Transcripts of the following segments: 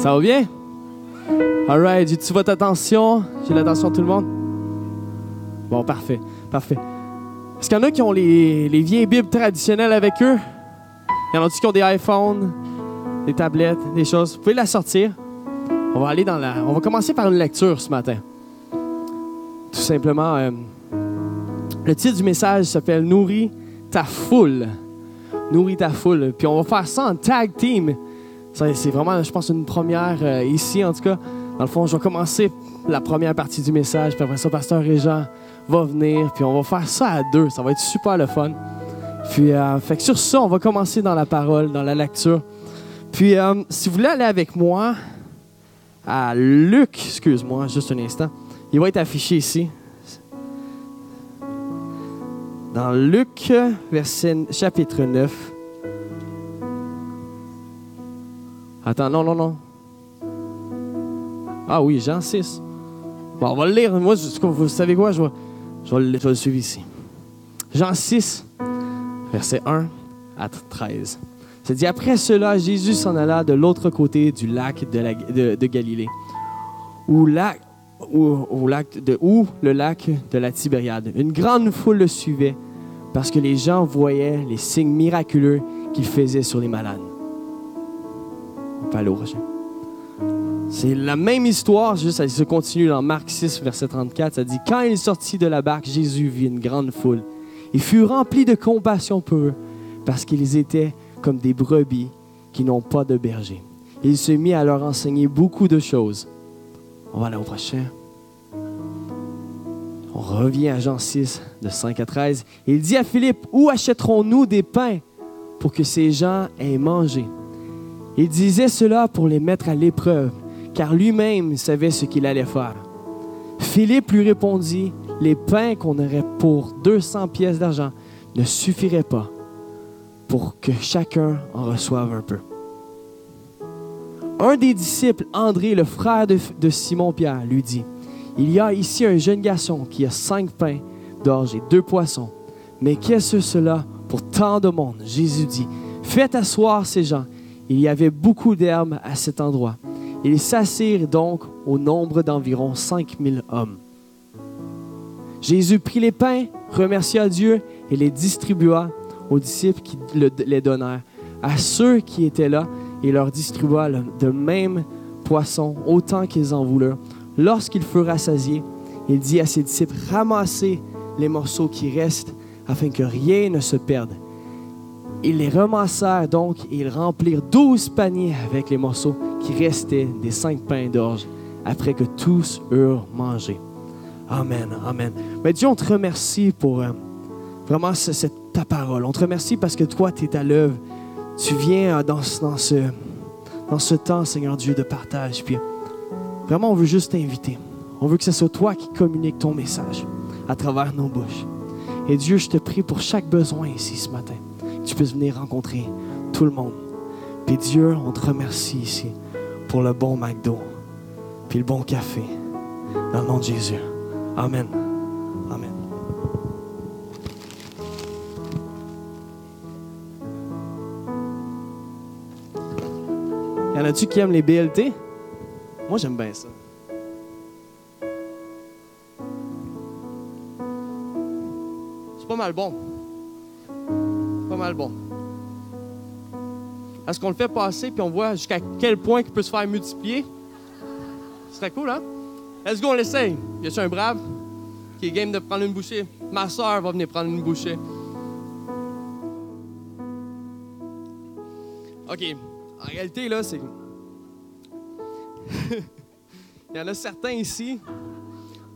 Ça va bien? Alright, j'ai-tu votre attention? J'ai l'attention de tout le monde? Bon, parfait, parfait. Est-ce qu'il y en a qui ont les, les vieilles Bibles traditionnelles avec eux? Il y en a qui ont des iPhones, des tablettes, des choses? Vous pouvez la sortir. On va aller dans la. On va commencer par une lecture ce matin. Tout simplement, euh, le titre du message s'appelle Nourris ta foule. Nourris ta foule. Puis on va faire ça en tag team. C'est vraiment, je pense, une première euh, ici, en tout cas. Dans le fond, je vais commencer la première partie du message, puis après ça, Pasteur Régent va venir, puis on va faire ça à deux. Ça va être super le fun. Puis, euh, fait que sur ça, on va commencer dans la parole, dans la lecture. Puis, euh, si vous voulez aller avec moi à Luc, excuse-moi, juste un instant, il va être affiché ici. Dans Luc, verset, chapitre 9. Attends, non, non, non. Ah oui, Jean 6. Bon, on va le lire. Vous savez quoi? Je vais, le, suivre ici. Jean 6, verset 1 à 13. Ça dit Après cela, Jésus s'en alla de l'autre côté du lac de, la- Galilée, où, lac de, où le lac de la Tibériade. Une grande foule le suivait parce que les gens voyaient les signes miraculeux qu'il faisait sur les malades. Prochain. C'est la même histoire, juste ça se continue dans Marc 6, verset 34. Ça dit Quand il sortit de la barque, Jésus vit une grande foule. Il fut rempli de compassion pour eux, parce qu'ils étaient comme des brebis qui n'ont pas de berger. Il se mit à leur enseigner beaucoup de choses. On va aller au prochain. On revient à Jean 6, de 5 à 13. Il dit à Philippe Où achèterons-nous des pains pour que ces gens aient mangé Il disait cela pour les mettre à l'épreuve, car lui-même savait ce qu'il allait faire. Philippe lui répondit Les pains qu'on aurait pour 200 pièces d'argent ne suffiraient pas pour que chacun en reçoive un peu. Un des disciples, André, le frère de, Simon-Pierre, lui dit Il y a ici un jeune garçon qui a cinq pains d'orge et deux poissons. Mais qu'est-ce cela pour tant de monde Jésus dit Faites asseoir ces gens. Il y avait beaucoup d'herbes à cet endroit. Ils s'assirent donc au nombre d'environ cinq mille hommes. Jésus prit les pains, remercia Dieu et les distribua aux disciples qui le- les donnèrent. À ceux qui étaient là, il leur distribua le, de même poisson autant qu'ils en voulurent. Lorsqu'ils furent rassasiés, il dit à ses disciples Ramassez les morceaux qui restent afin que rien ne se perde. Ils les ramassèrent donc et ils remplirent douze paniers avec les morceaux qui restaient des cinq pains d'orge après que tous eurent mangé. Amen, amen. Mais Dieu, on te remercie pour euh, vraiment ta parole. On te remercie parce que toi, tu es à l'œuvre. Tu viens euh, dans ce temps, Seigneur Dieu, de partage. Puis vraiment, on veut juste t'inviter. On veut que ce soit toi qui communique ton message à travers nos bouches. Et Dieu, je te prie pour chaque besoin ici ce matin. Tu puisses venir rencontrer tout le monde. Puis Dieu, on te remercie ici pour le bon McDo, puis le bon café. Dans le nom de Jésus. Amen. Amen. Y en a-tu qui aiment les BLT? Moi, j'aime bien ça. C'est pas mal bon. Bon. Est-ce qu'on le fait passer puis on voit jusqu'à quel point il peut se faire multiplier? Ce serait cool, hein? Let's go, on l'essaye. Y a-tu un brave qui est game de prendre une bouchée? Ma soeur va venir prendre une bouchée. OK. En réalité, là, c'est. Il y en a certains ici.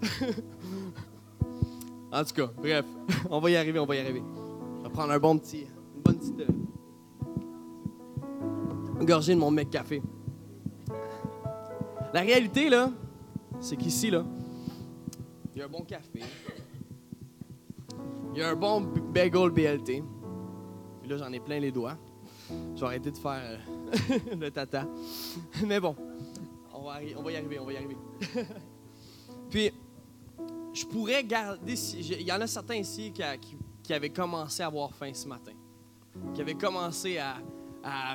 en tout cas, bref, on va y arriver, on va y arriver. Je vais prendre un bon petit, petite euh, de mon mec café. La réalité, là, c'est qu'ici, là, il y a un bon café. Il y a un bon bagel BLT. Puis là, j'en ai plein les doigts. Je vais arrêter de faire euh, le tata. Mais bon, on va, y arriver, on va y arriver. Puis, je pourrais garder. Il y en a certains ici qui- qui avaient commencé à avoir faim ce matin. Qui avaient commencé à,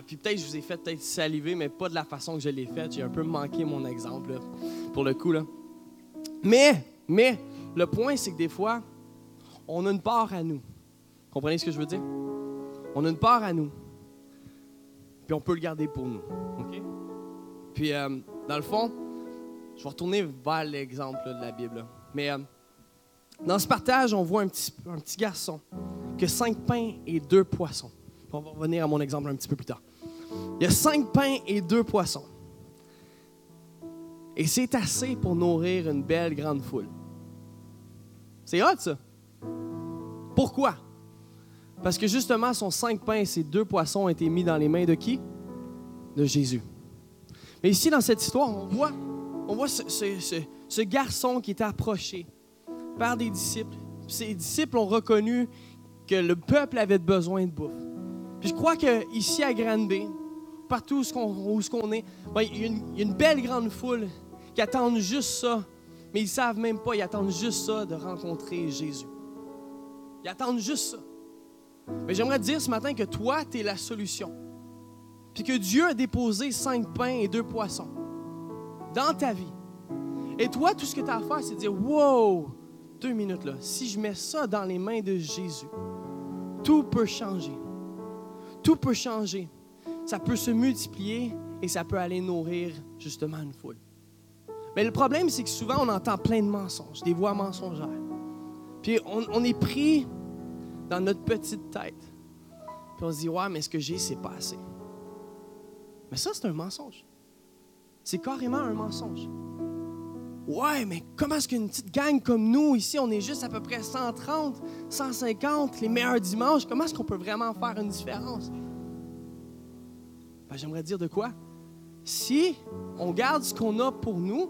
puis peut-être je vous ai fait peut-être saliver, mais pas de la façon que je l'ai fait. J'ai un peu manqué mon exemple pour le coup. Là. Mais, mais, le point, c'est que des fois, on a une part à nous. Comprenez ce que je veux dire? On a une part à nous. Puis on peut le garder pour nous. Puis, euh, dans le fond, je vais retourner vers l'exemple de la Bible. Mais euh, dans ce partage, on voit un petit, un petit garçon qui a cinq pains et deux poissons. On va revenir à mon exemple un petit peu plus tard. Il y a cinq pains et deux poissons. Et c'est assez pour nourrir une belle grande foule. C'est hot, ça. Pourquoi? Parce que justement, son cinq pains et ses deux poissons ont été mis dans les mains de qui? De Jésus. Mais ici, dans cette histoire, on voit, ce, garçon qui est approché par des disciples. Ces disciples ont reconnu que le peuple avait besoin de bouffe. Puis je crois qu'ici à Granby, partout où ce qu'on est, il y, a une, belle grande foule qui attendent juste ça, mais ils ne savent même pas, ils attendent juste ça de rencontrer Jésus. Ils attendent juste ça. Mais j'aimerais te dire ce matin que toi, tu es la solution. Puis que Dieu a déposé cinq pains et deux poissons dans ta vie. Et toi, tout ce que tu as à faire, c'est de dire Wow, deux minutes là, si je mets ça dans les mains de Jésus, tout peut changer. Tout peut changer. Ça peut se multiplier et ça peut aller nourrir justement une foule. Mais le problème, c'est que souvent, on entend plein de mensonges, des voix mensongères. Puis on, est pris dans notre petite tête. Puis on se dit, ouais, mais ce que j'ai, c'est pas assez. Mais ça, c'est un mensonge. C'est carrément un mensonge. Ouais, mais comment est-ce qu'une petite gang comme nous, ici, on est juste à peu près 130, 150, les meilleurs dimanches, comment est-ce qu'on peut vraiment faire une différence? Ben, J'aimerais dire de quoi? Si on garde ce qu'on a pour nous,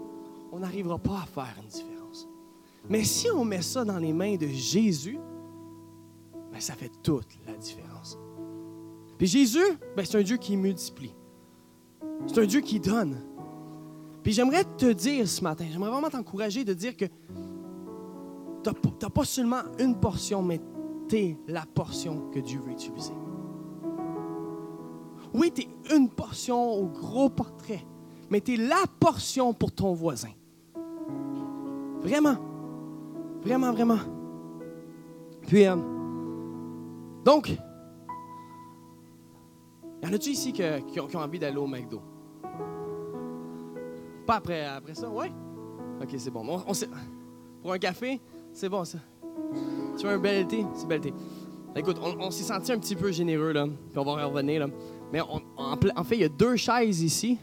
on n'arrivera pas à faire une différence. Mais si on met ça dans les mains de Jésus, ben, ça fait toute la différence. Puis Jésus, ben, c'est un Dieu qui multiplie. C'est un Dieu qui donne. Puis j'aimerais te dire ce matin, j'aimerais vraiment t'encourager de dire que tu n'as pas seulement une portion, mais tu es la portion que Dieu veut utiliser. Oui, tu es une portion au gros portrait, mais tu es la portion pour ton voisin. Vraiment. Vraiment, vraiment. Puis, euh, donc, y en a-tu ici qui, ont, qui ont envie d'aller au McDo? Pas après, après ça, ouais? Ok, c'est bon. On, pour un café, c'est bon ça. Tu veux un bel été? C'est bel été. Écoute, on, s'est senti un petit peu généreux, là, puis on va revenir, là. Mais en, fait, il y a deux chaises ici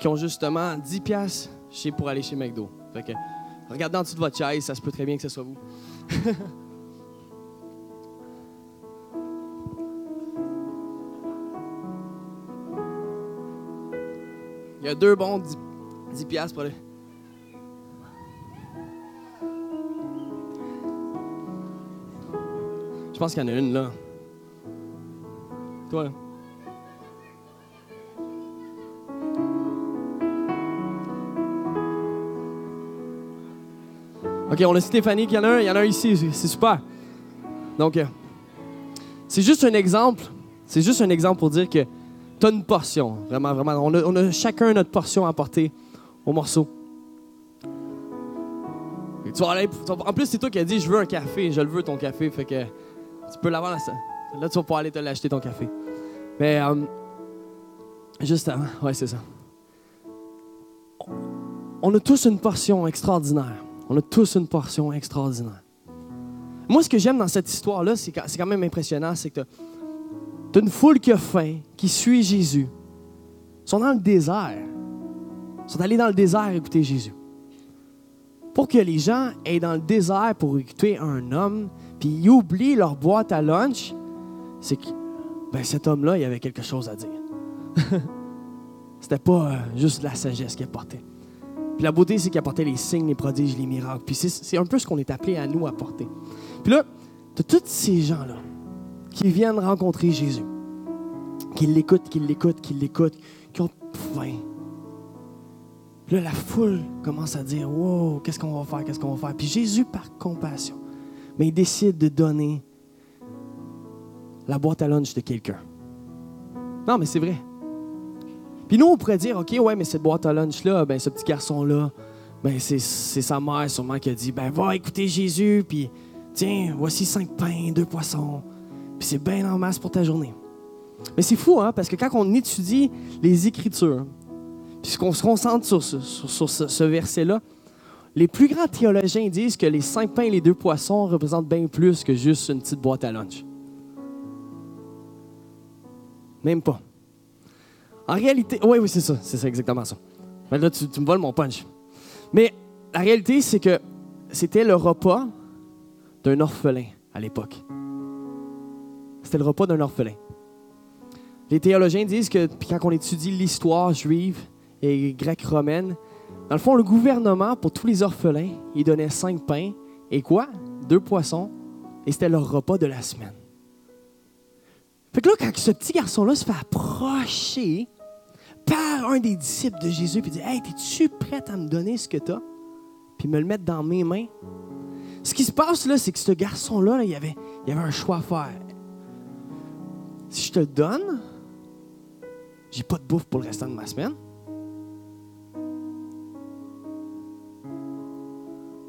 qui ont justement 10 piastres pour aller chez McDo. Fait que, regardez en dessous de votre chaise, ça se peut très bien que ce soit vous. il y a deux bons 10 10 piastres pour aller. Je pense qu'il y en a une là. Toi. OK, on a Stéphanie qu'il y en a un, il y en a un ici, c'est super. Donc, euh, c'est juste un exemple. C'est juste un exemple pour dire que tu as une portion. Vraiment, vraiment. On a, on a chacun notre portion à porter au morceau. tu vas aller, en plus, c'est toi qui as dit Je veux un café, je le veux ton café. Fait que tu peux l'avoir là. Là, tu vas pouvoir aller te l'acheter ton café. Mais, euh, juste avant, ouais, c'est ça. On a tous une portion extraordinaire. On a tous une portion extraordinaire. Moi, ce que j'aime dans cette histoire-là, c'est quand même impressionnant, c'est que tu une foule qui a faim, qui suit Jésus. Ils sont dans le désert sont allés dans le désert écouter Jésus. Pour que les gens aient dans le désert pour écouter un homme, puis ils oublient leur boîte à lunch, c'est que ben, cet homme-là, il avait quelque chose à dire. C'était pas euh, juste la sagesse qu'il apportait. Puis la beauté, c'est qu'il apportait les signes, les prodiges, les miracles. Puis c'est un peu ce qu'on est appelé à nous apporter. Puis là, de tous ces gens-là qui viennent rencontrer Jésus, qui l'écoutent, qui l'écoutent, qui l'écoutent, qui ont faim, là, la foule commence à dire Wow, qu'est-ce qu'on va faire Qu'est-ce qu'on va faire? Puis Jésus, par compassion, mais il décide de donner la boîte à lunch de quelqu'un. Non, mais c'est vrai. Puis nous, on pourrait dire, OK, ouais, mais cette boîte à lunch-là, ben, ce petit garçon-là, ben, c'est sa mère sûrement qui a dit, ben, va écouter Jésus, puis tiens, voici cinq pains, deux poissons, puis c'est bien en masse pour ta journée. Mais c'est fou, hein, parce que quand on étudie les Écritures, puis qu'on se concentre sur ce, ce, verset-là, les plus grands théologiens disent que les cinq pains et les deux poissons représentent bien plus que juste une petite boîte à lunch. Même pas. En réalité, oui, oui, c'est ça, c'est ça, exactement ça. Mais là, tu, me voles mon punch. Mais la réalité, c'est que c'était le repas d'un orphelin à l'époque. C'était le repas d'un orphelin. Les théologiens disent que quand on étudie l'histoire juive et grecque romaine, dans le fond, le gouvernement, pour tous les orphelins, il donnait cinq pains et quoi? Deux poissons, et c'était leur repas de la semaine. Fait que là, quand ce petit garçon-là se fait approcher par un des disciples de Jésus, puis dit Hey, es-tu prêt à me donner ce que tu as? Puis me le mettre dans mes mains. Ce qui se passe là, c'est que ce garçon-là, il, avait, il avait un choix à faire. Si je te le donne, j'ai pas de bouffe pour le restant de ma semaine.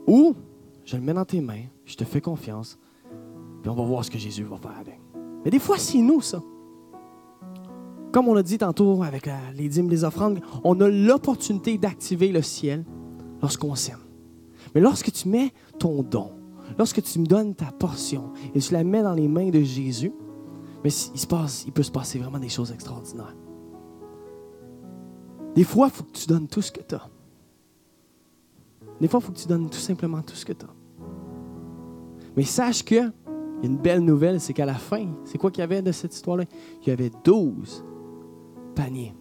Ou je le mets dans tes mains, je te fais confiance, puis on va voir ce que Jésus va faire avec. Mais des fois, c'est nous, ça. Comme on a dit tantôt avec les dîmes, les offrandes, on a l'opportunité d'activer le ciel lorsqu'on s'aime. Mais lorsque tu mets ton don, lorsque tu me donnes ta portion et tu la mets dans les mains de Jésus, mais il, il peut se passer vraiment des choses extraordinaires. Des fois, il faut que tu donnes tout ce que tu as. Des fois, il faut que tu donnes tout simplement tout ce que tu as. Mais sache que, une belle nouvelle, c'est qu'à la fin, c'est quoi qu'il y avait de cette histoire-là? Il y avait 12 paniers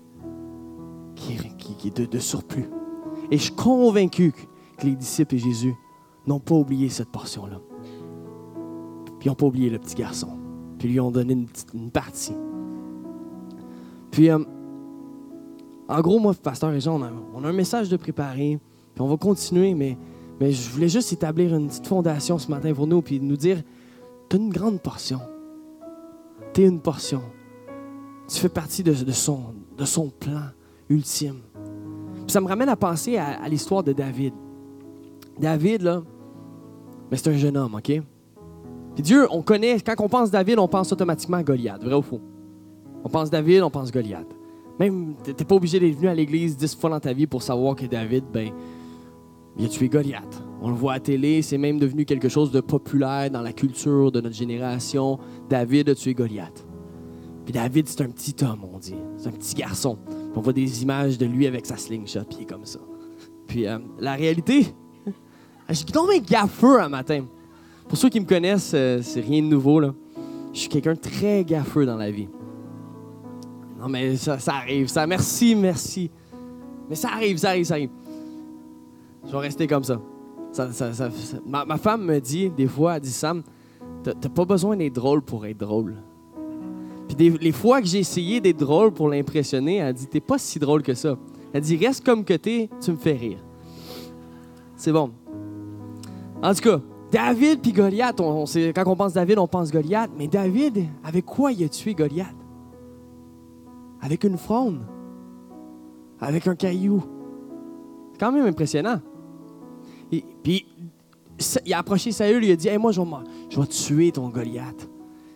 qui, qui, de, de surplus. Et je suis convaincu que les disciples et Jésus n'ont pas oublié cette portion-là. Puis ils n'ont pas oublié le petit garçon. Puis ils lui ont donné une, une partie. Puis, euh, en gros, moi, pasteur et Jean, on a, un message de préparer, puis on va continuer, mais, mais je voulais juste établir une petite fondation ce matin pour nous, puis nous dire, tu une grande portion. Tu une portion. Tu fais partie de, son, de son plan ultime. Puis ça me ramène à penser à, l'histoire de David. David, là, mais c'est un jeune homme, OK? Puis Dieu, on connaît, quand on pense David, on pense automatiquement à Goliath, vrai ou faux? On pense David, on pense Goliath. Même, tu n'es pas obligé d'être venu à l'église dix fois dans ta vie pour savoir que David, ben, il a tué Goliath. On le voit à télé, c'est même devenu quelque chose de populaire dans la culture de notre génération. David a tué Goliath. Puis David, c'est un petit homme, on dit. C'est un petit garçon. on voit des images de lui avec sa slingshot, puis il est comme ça. Puis euh, la réalité, j'ai tombé un gaffeux un matin. Pour ceux qui me connaissent, euh, c'est rien de nouveau. Là. Je suis quelqu'un de très gaffeux dans la vie. Non, mais ça, arrive, ça. Merci, merci. Mais ça arrive, ça arrive, ça arrive. Je vais rester comme ça. ma, femme me dit, des fois, elle dit Sam, t'as pas besoin d'être drôle pour être drôle. Puis les fois que j'ai essayé d'être drôle pour l'impressionner, elle dit T'es pas si drôle que ça. Elle dit Reste comme que t'es, tu me fais rire. C'est bon. En tout cas, David puis Goliath, on, quand on pense David, on pense Goliath. Mais David, avec quoi il a tué Goliath? Avec une fronde, avec un caillou. C'est quand même impressionnant. Et, puis, il a approché Saül, il a dit Moi, je vais, je vais tuer ton Goliath.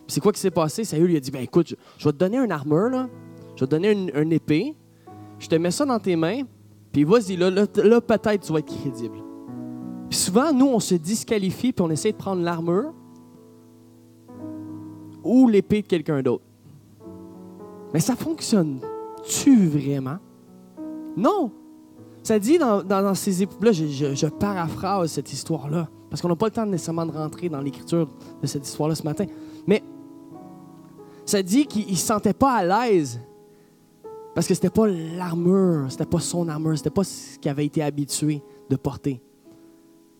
c'est quoi qui s'est passé? Saül lui a dit ben, Écoute, je, vais te donner une armure, là. je vais te donner une, épée, je te mets ça dans tes mains, puis vas-y, là, là, peut-être tu vas être crédible. Puis souvent, nous, on se disqualifie, puis on essaie de prendre l'armure ou l'épée de quelqu'un d'autre. Mais ça fonctionne-tu vraiment? Non. Ça dit dans, ces époux-là, je, paraphrase cette histoire-là, parce qu'on n'a pas le temps nécessairement de rentrer dans l'écriture de cette histoire-là ce matin. Mais ça dit qu'il ne se sentait pas à l'aise parce que c'était pas l'armure, c'était pas son armure, c'était pas ce qu'il avait été habitué de porter.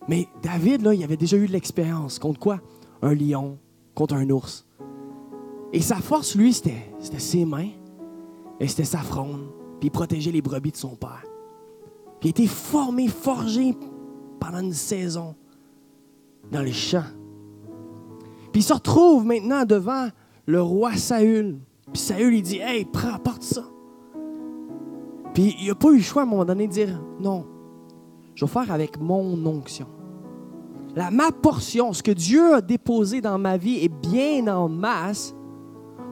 Mais David, là, il avait déjà eu de l'expérience. Contre quoi? Un lion, contre un ours. Et sa force, lui, c'était, ses mains et c'était sa fronde. Puis il protégeait les brebis de son père. Il était formé, forgé pendant une saison dans les champs. Puis il se retrouve maintenant devant le roi Saül. Puis Saül, il dit Hey, prends, porte ça. Puis il n'a pas eu le choix à un moment donné de dire Non, je vais faire avec mon onction. La, ma portion, ce que Dieu a déposé dans ma vie est bien en masse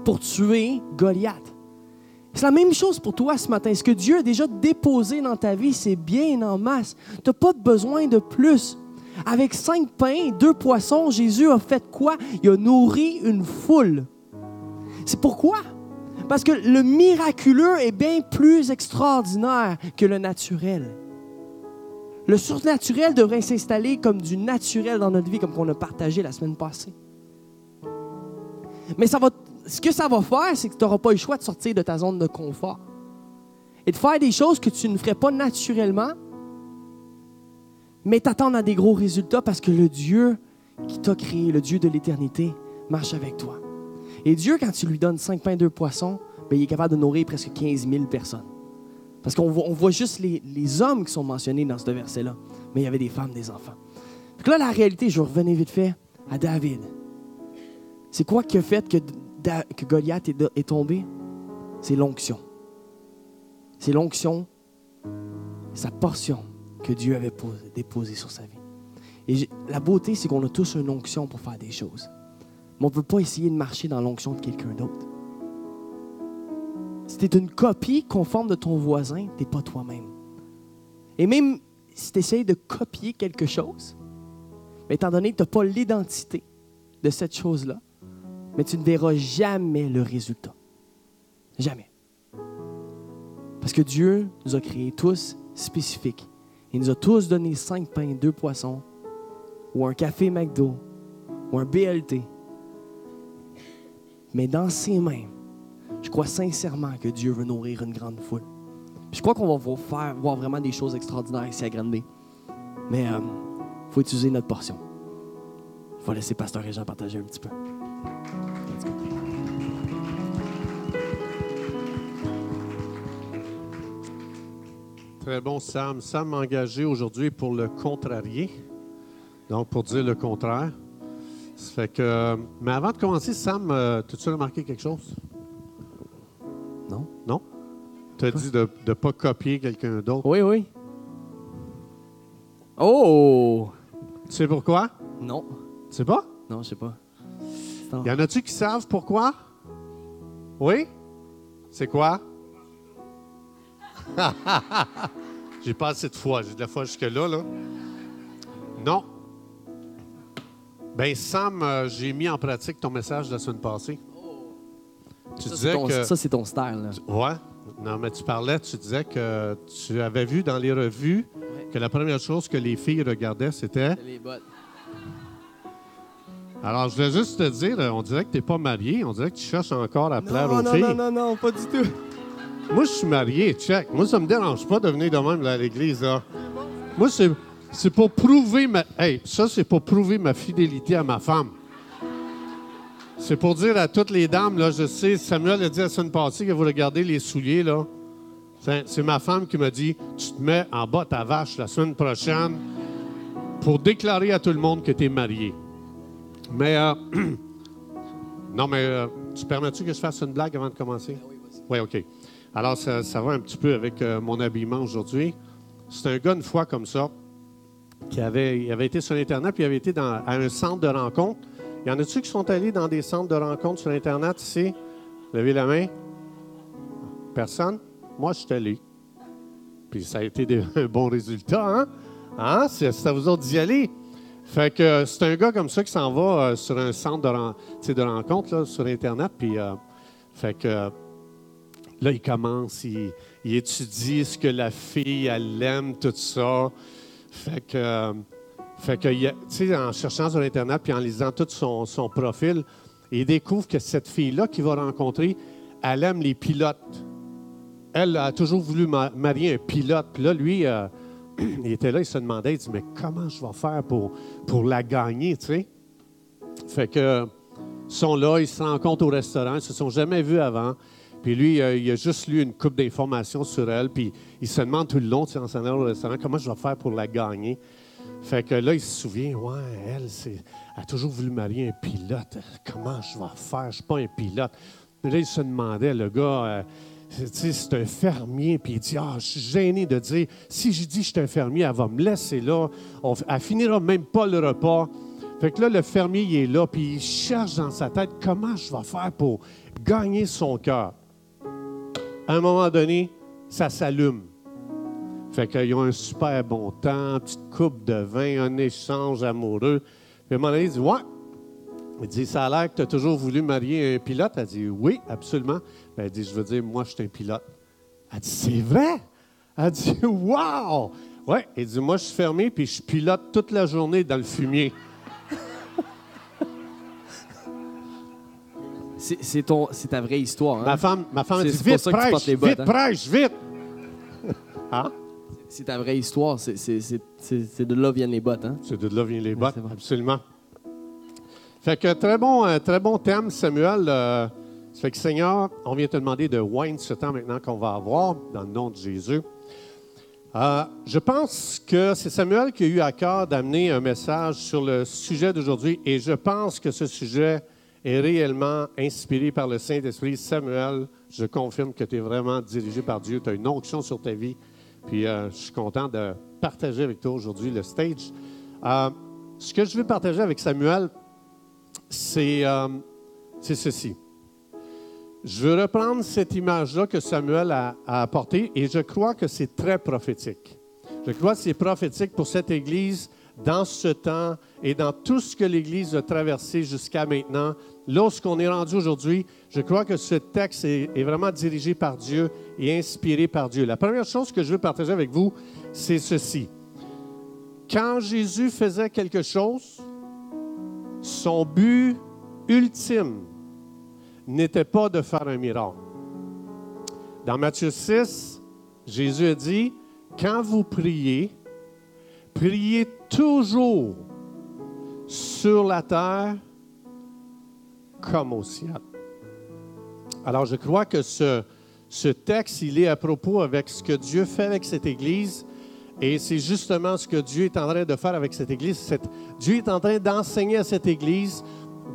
pour tuer Goliath. C'est la même chose pour toi ce matin. Ce que Dieu a déjà déposé dans ta vie, c'est bien en masse. Tu n'as pas besoin de plus. Avec cinq pains, deux poissons, Jésus a fait quoi? Il a nourri une foule. C'est pourquoi? Parce que le miraculeux est bien plus extraordinaire que le naturel. Le surnaturel devrait s'installer comme du naturel dans notre vie, comme on a partagé la semaine passée. Mais ça va, ce que ça va faire, c'est que tu n'auras pas le choix de sortir de ta zone de confort et de faire des choses que tu ne ferais pas naturellement, mais t'attendre à des gros résultats parce que le Dieu qui t'a créé, le Dieu de l'éternité, marche avec toi. Et Dieu, quand tu lui donnes cinq pains, deux poissons, bien, il est capable de nourrir presque 15 000 personnes. Parce qu'on voit, voit juste les, les, hommes qui sont mentionnés dans ce verset-là, mais il y avait des femmes, des enfants. Donc là, la réalité, je revenir vite fait à David. C'est quoi qui a fait que, que Goliath est, est tombé? C'est l'onction. C'est l'onction, sa portion que Dieu avait déposée sur sa vie. Et la beauté, c'est qu'on a tous une onction pour faire des choses. Mais on ne peut pas essayer de marcher dans l'onction de quelqu'un d'autre. Si tu es une copie conforme de ton voisin, tu n'es pas toi-même. Et même si tu essayes de copier quelque chose, mais étant donné que tu n'as pas l'identité de cette chose-là, mais tu ne verras jamais le résultat. Jamais. Parce que Dieu nous a créés tous spécifiques. Il nous a tous donné cinq pains, deux poissons, ou un café McDo, ou un BLT. Mais dans ses mains, je crois sincèrement que Dieu veut nourrir une grande foule. je crois qu'on va faire voir vraiment des choses extraordinaires ici à Grande Mais il euh, faut utiliser notre portion. Il faut laisser Pasteur et Jean partager un petit peu. Très bon, Sam. Sam m'a engagé aujourd'hui pour le contrarier, donc pour dire le contraire. Ça fait que, mais avant de commencer, Sam, euh, as-tu remarqué quelque chose? Non. Non? Tu as dit de ne pas copier quelqu'un d'autre? Oui, oui. Oh! Tu sais pourquoi? Non. Tu sais pas? Non, je sais pas. Y en a-tu qui savent pourquoi? Oui? C'est quoi? J'ai pas assez de foi. J'ai de la foi jusque-là. Là. Non. Ben, Sam, euh, j'ai mis en pratique ton message de la semaine passée. Tu ça, disais que. Ça, c'est ton style. Ouais. Non, mais tu parlais, tu disais que tu avais vu dans les revues que la première chose que les filles regardaient, c'était. Les bottes. Alors, je voulais juste te dire, on dirait que tu n'es pas marié, on dirait que tu cherches encore à plaire aux non, filles. Non, non, non, pas du tout. Moi, je suis marié, check. Moi, ça me dérange pas de venir de même à l'église, là. Moi, c'est, c'est pour prouver ma... Hey, ça, c'est pour prouver ma fidélité à ma femme. C'est pour dire à toutes les dames, là, je sais, Samuel a dit la semaine passée que vous regardez les souliers, là. C'est, ma femme qui m'a dit, tu te mets en bas ta vache la semaine prochaine pour déclarer à tout le monde que tu es marié. Mais, euh, non, mais euh, tu permets-tu que je fasse une blague avant de commencer? Oui, OK. Alors, ça, va un petit peu avec euh, mon habillement aujourd'hui. C'est un gars, une fois comme ça, qui avait, il avait été sur Internet, puis il avait été dans, à un centre de rencontre. Il y en a-tu qui sont allés dans des centres de rencontre sur Internet ici? Levez la main? Personne? Moi, je suis allé. Puis ça a été un bon résultat, hein? hein? C'est à vous autres d'y aller. Fait que euh, c'est un gars comme ça qui s'en va euh, sur un centre de, de rencontre sur Internet. Puis, fait que Là, il commence, il, étudie ce que la fille, elle aime, tout ça. Fait que, fait que en cherchant sur Internet puis en lisant tout son, profil, il découvre que cette fille-là qu'il va rencontrer, elle aime les pilotes. Elle a toujours voulu marier un pilote. Puis là, lui, euh, il était là, il se demandait, il dit, mais comment je vais faire pour, la gagner, tu sais? Fait que, sont là, ils se rencontrent au restaurant, ils se sont jamais vus avant. Puis lui, euh, il a juste lu une coupe d'informations sur elle, puis il se demande tout le long, tu sais, en s'en allant au restaurant, comment je vais faire pour la gagner. Fait que là, il se souvient, ouais, elle, c'est, a toujours voulu marier un pilote. Comment je vais faire? Je ne suis pas un pilote. Là, il se demandait, le gars, euh, c'est un fermier, puis il dit Ah, je suis gêné de dire, si je dis que je suis un fermier, elle va me laisser là, elle finira même pas le repas. Fait que là, le fermier, il est là, puis il cherche dans sa tête comment je vais faire pour gagner son cœur. À un moment donné, ça s'allume. Fait qu'ils ont un super bon temps, petite coupe de vin, un échange amoureux. Puis à un moment donné, il dit Ouais. Il dit Ça a l'air que tu as toujours voulu marier un pilote? Elle dit Oui, absolument. Ben, elle dit Je veux dire, moi, je suis un pilote. Elle dit C'est vrai? Elle dit Wow Ouais. Il dit Moi, je suis fermé, puis je pilote toute la journée dans le fumier. C'est ton, c'est ta vraie histoire. Hein? Ma femme, ma femme dit Vite, ça tu prêche, portes les bottes, vite, hein? prêche, vite Hein? C'est ta vraie histoire. C'est, de là viennent les bottes. Hein? C'est de là viennent les bottes, vrai. absolument. Fait que très bon, euh, très bon thème, Samuel. Euh, ça fait que Seigneur, on vient te demander de wine ce temps maintenant qu'on va avoir dans le nom de Jésus. Euh, je pense que c'est Samuel qui a eu à cœur d'amener un message sur le sujet d'aujourd'hui et je pense que ce sujet est réellement inspiré par le Saint-Esprit. Samuel, je confirme que tu es vraiment dirigé par Dieu, tu as une onction sur ta vie. Puis euh, je suis content de partager avec toi aujourd'hui le stage. Euh, ce que je veux partager avec Samuel, c'est euh, c'est ceci. Je veux reprendre cette image-là que Samuel a, a apportée et je crois que c'est très prophétique. Je crois que c'est prophétique pour cette Église dans ce temps et dans tout ce que l'Église a traversé jusqu'à maintenant. Lorsqu'on est rendu aujourd'hui, je crois que ce texte est, vraiment dirigé par Dieu et inspiré par Dieu. La première chose que je veux partager avec vous, c'est ceci. Quand Jésus faisait quelque chose, son but ultime n'était pas de faire un miracle. Dans Matthieu 6, Jésus a dit, quand vous priez, priez toujours sur la terre comme au ciel. Alors je crois que ce, ce texte, il est à propos avec ce que Dieu fait avec cette Église. Et c'est justement ce que Dieu est en train de faire avec cette Église. Dieu est en train d'enseigner à cette Église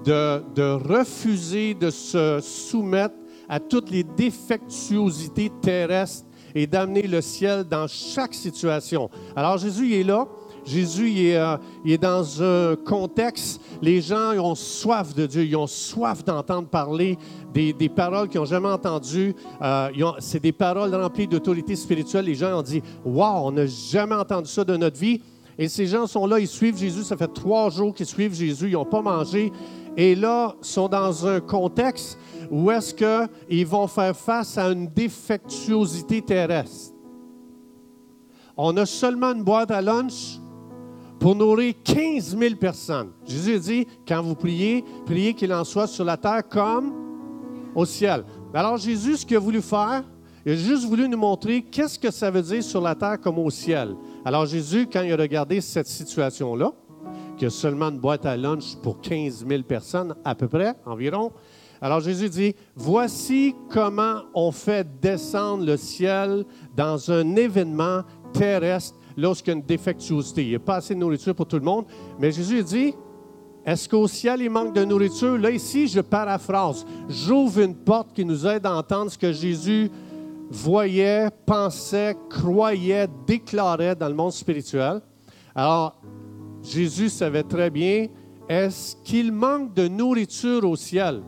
de, de refuser de se soumettre à toutes les défectuosités terrestres et d'amener le ciel dans chaque situation. Alors Jésus il est là. Jésus il est, euh, il est dans un contexte, les gens ont soif de Dieu, ils ont soif d'entendre parler des, des paroles qu'ils n'ont jamais entendues. Euh, C'est des paroles remplies d'autorité spirituelle. Les gens ont dit, Wow, on n'a jamais entendu ça de notre vie. Et ces gens sont là, ils suivent Jésus. Ça fait trois jours qu'ils suivent Jésus. Ils n'ont pas mangé. Et là, ils sont dans un contexte où est-ce qu'ils vont faire face à une défectuosité terrestre. On a seulement une boîte à lunch pour nourrir 15 000 personnes. Jésus dit, quand vous priez, priez qu'il en soit sur la terre comme au ciel. Alors Jésus, ce qu'il a voulu faire, il a juste voulu nous montrer qu'est-ce que ça veut dire sur la terre comme au ciel. Alors Jésus, quand il a regardé cette situation-là, qu'il y a seulement une boîte à lunch pour 15 000 personnes, à peu près, environ, alors Jésus dit, voici comment on fait descendre le ciel dans un événement terrestre lorsqu'il y a une défectuosité. Il n'y a pas assez de nourriture pour tout le monde, mais Jésus dit, est-ce qu'au ciel, il manque de nourriture? Là, ici, je paraphrase. J'ouvre une porte qui nous aide à entendre ce que Jésus voyait, pensait, croyait, déclarait dans le monde spirituel. Alors, Jésus savait très bien, est-ce qu'il manque de nourriture au ciel?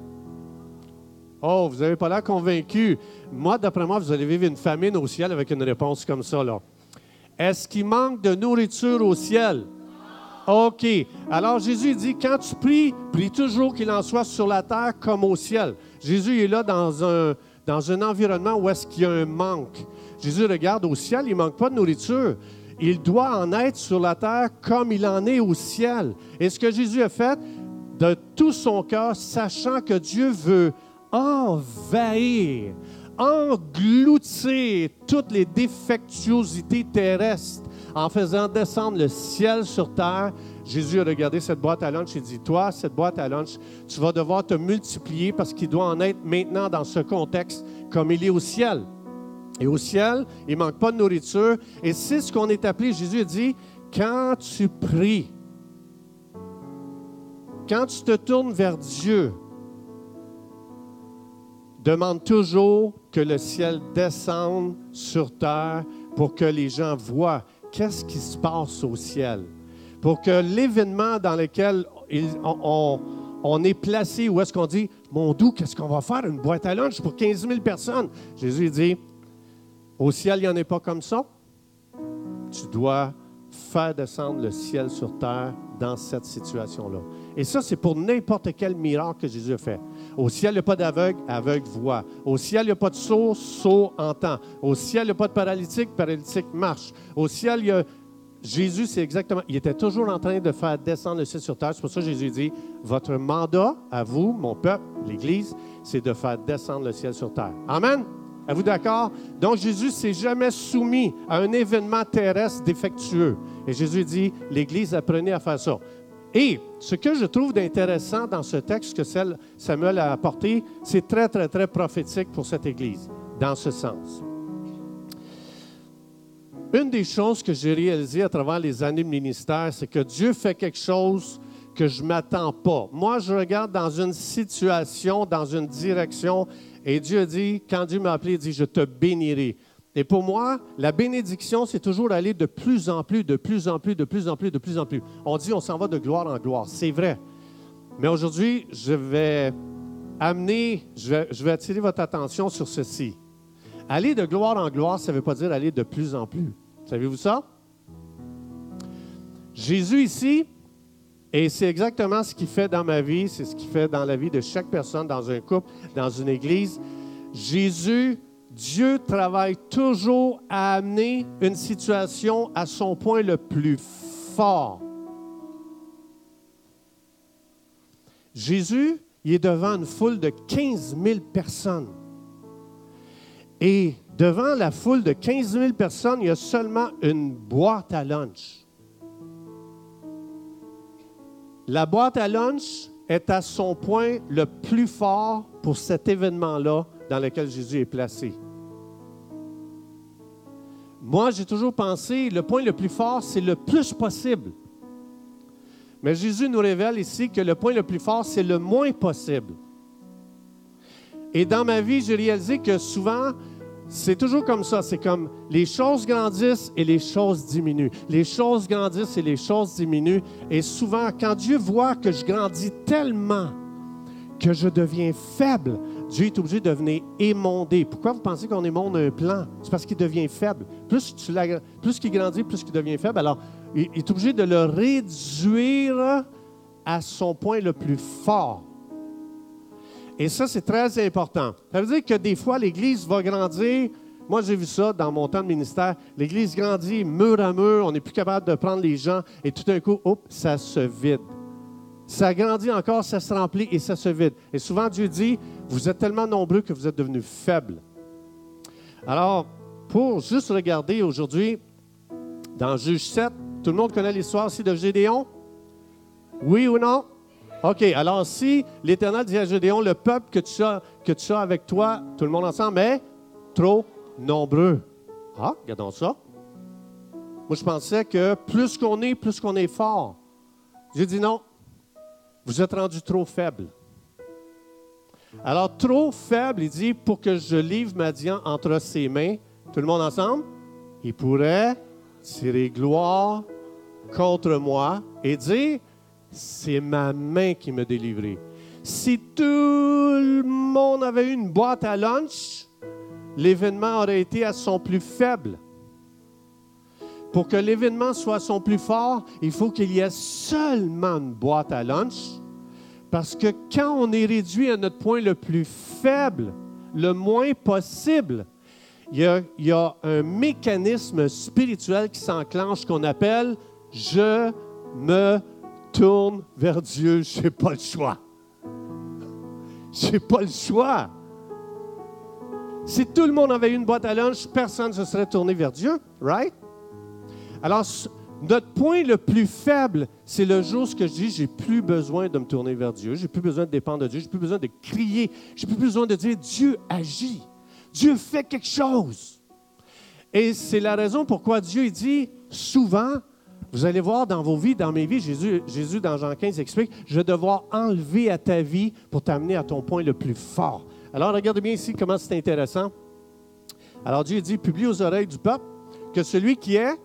Oh, vous n'avez pas l'air convaincu. Moi, d'après moi, vous allez vivre une famine au ciel avec une réponse comme ça. là. Est-ce qu'il manque de nourriture au ciel? OK. Alors Jésus dit, quand tu pries, prie toujours qu'il en soit sur la terre comme au ciel. Jésus est là dans un, dans un environnement où est-ce qu'il y a un manque. Jésus regarde au ciel, il ne manque pas de nourriture. Il doit en être sur la terre comme il en est au ciel. Et ce que Jésus a fait, de tout son cœur, sachant que Dieu veut envahir, engloutir toutes les défectuosités terrestres en faisant descendre le ciel sur terre. Jésus a regardé cette boîte à lunch et dit, toi, cette boîte à lunch, tu vas devoir te multiplier parce qu'il doit en être maintenant dans ce contexte comme il est au ciel. Et au ciel, il ne manque pas de nourriture. Et c'est ce qu'on est appelé, Jésus a dit, quand tu pries, quand tu te tournes vers Dieu, demande toujours que le ciel descende sur terre pour que les gens voient qu'est-ce qui se passe au ciel. Pour que l'événement dans lequel on, est placé, où est-ce qu'on dit, mon doux, qu'est-ce qu'on va faire? Une boîte à lunch pour 15 000 personnes. Jésus dit, au ciel, il n'y en a pas comme ça. Tu dois faire descendre le ciel sur terre dans cette situation-là. Et ça, c'est pour n'importe quel miracle que Jésus fait. Au ciel, il n'y a pas d'aveugle, aveugle voit. Au ciel, il n'y a pas de sourd, sourd entend. Au ciel, il n'y a pas de paralytique, paralytique marche. Au ciel, il y a... Jésus, c'est exactement... Il était toujours en train de faire descendre le ciel sur terre. C'est pour ça que Jésus dit, votre mandat à vous, mon peuple, l'Église, c'est de faire descendre le ciel sur terre. Amen. Êtes-vous d'accord? Donc Jésus s'est jamais soumis à un événement terrestre défectueux. Et Jésus dit, l'Église apprenait à faire ça. Et ce que je trouve d'intéressant dans ce texte que Samuel a apporté, c'est très, très, très prophétique pour cette Église, dans ce sens. Une des choses que j'ai réalisées à travers les années de ministère, c'est que Dieu fait quelque chose que je ne m'attends pas. Moi, je regarde dans une situation, dans une direction, et Dieu dit, quand Dieu m'a appelé, il dit, je te bénirai. Et pour moi, la bénédiction, c'est toujours aller de plus en plus, de plus en plus, de plus en plus, de plus en plus. On dit, on s'en va de gloire en gloire. C'est vrai. Mais aujourd'hui, je vais amener, je vais, je vais, attirer votre attention sur ceci. Aller de gloire en gloire, ça ne veut pas dire aller de plus en plus. Savez-vous ça? Jésus ici, et c'est exactement ce qu'il fait dans ma vie, c'est ce qu'il fait dans la vie de chaque personne, dans un couple, dans une église. Jésus, Dieu travaille toujours à amener une situation à son point le plus fort. Jésus, il est devant une foule de 15 000 personnes. Et devant la foule de 15 000 personnes, il y a seulement une boîte à lunch. La boîte à lunch est à son point le plus fort pour cet événement-là dans lequel Jésus est placé. Moi, j'ai toujours pensé, le point le plus fort, c'est le plus possible. Mais Jésus nous révèle ici que le point le plus fort, c'est le moins possible. Et dans ma vie, j'ai réalisé que souvent, c'est toujours comme ça. C'est comme les choses grandissent et les choses diminuent. Les choses grandissent et les choses diminuent. Et souvent, quand Dieu voit que je grandis tellement que je deviens faible, Dieu est obligé de venir émonder. Pourquoi vous pensez qu'on émonde un plan? C'est parce qu'il devient faible. Plus, tu plus qu'il grandit, plus qu'il devient faible. Alors, il est obligé de le réduire à son point le plus fort. Et ça, c'est très important. Ça veut dire que des fois, l'Église va grandir. Moi, j'ai vu ça dans mon temps de ministère. L'Église grandit mur à mur. On n'est plus capable de prendre les gens. Et tout d'un coup, ça se vide. Ça grandit encore, ça se remplit et ça se vide. Et souvent, Dieu dit, vous êtes tellement nombreux que vous êtes devenus faibles. Alors, pour juste regarder aujourd'hui, dans Juge 7, tout le monde connaît l'histoire aussi de Gédéon? Oui ou non? OK, alors si l'Éternel dit à Gédéon, le peuple que tu, as, avec toi, tout le monde ensemble, est trop nombreux. Ah, regardons ça. Moi, je pensais que plus qu'on est, plus qu'on est fort. J'ai dit non, vous êtes rendu trop faible. Alors, trop faible, il dit, pour que je livre Madian entre ses mains, tout le monde ensemble, il pourrait tirer gloire contre moi et dire, c'est ma main qui m'a délivré. Si tout le monde avait eu une boîte à lunch, l'événement aurait été à son plus faible. Pour que l'événement soit à son plus fort, il faut qu'il y ait seulement une boîte à lunch. Parce que quand on est réduit à notre point le plus faible, le moins possible, il y a, il y a un mécanisme spirituel qui s'enclenche qu'on appelle je me tourne vers Dieu, je n'ai pas le choix. Je n'ai pas le choix. Si tout le monde avait une boîte à lunch, personne ne se serait tourné vers Dieu, right? Alors, notre point le plus faible, c'est le jour où je dis, j'ai plus besoin de me tourner vers Dieu, j'ai plus besoin de dépendre de Dieu, j'ai plus besoin de crier, j'ai plus besoin de dire, Dieu agit, Dieu fait quelque chose. Et c'est la raison pourquoi Dieu dit souvent, vous allez voir dans vos vies, dans mes vies, Jésus, dans Jean 15 explique, je vais devoir enlever à ta vie pour t'amener à ton point le plus fort. Alors, regardez bien ici comment c'est intéressant. Alors, Dieu dit, publie aux oreilles du peuple que celui qui est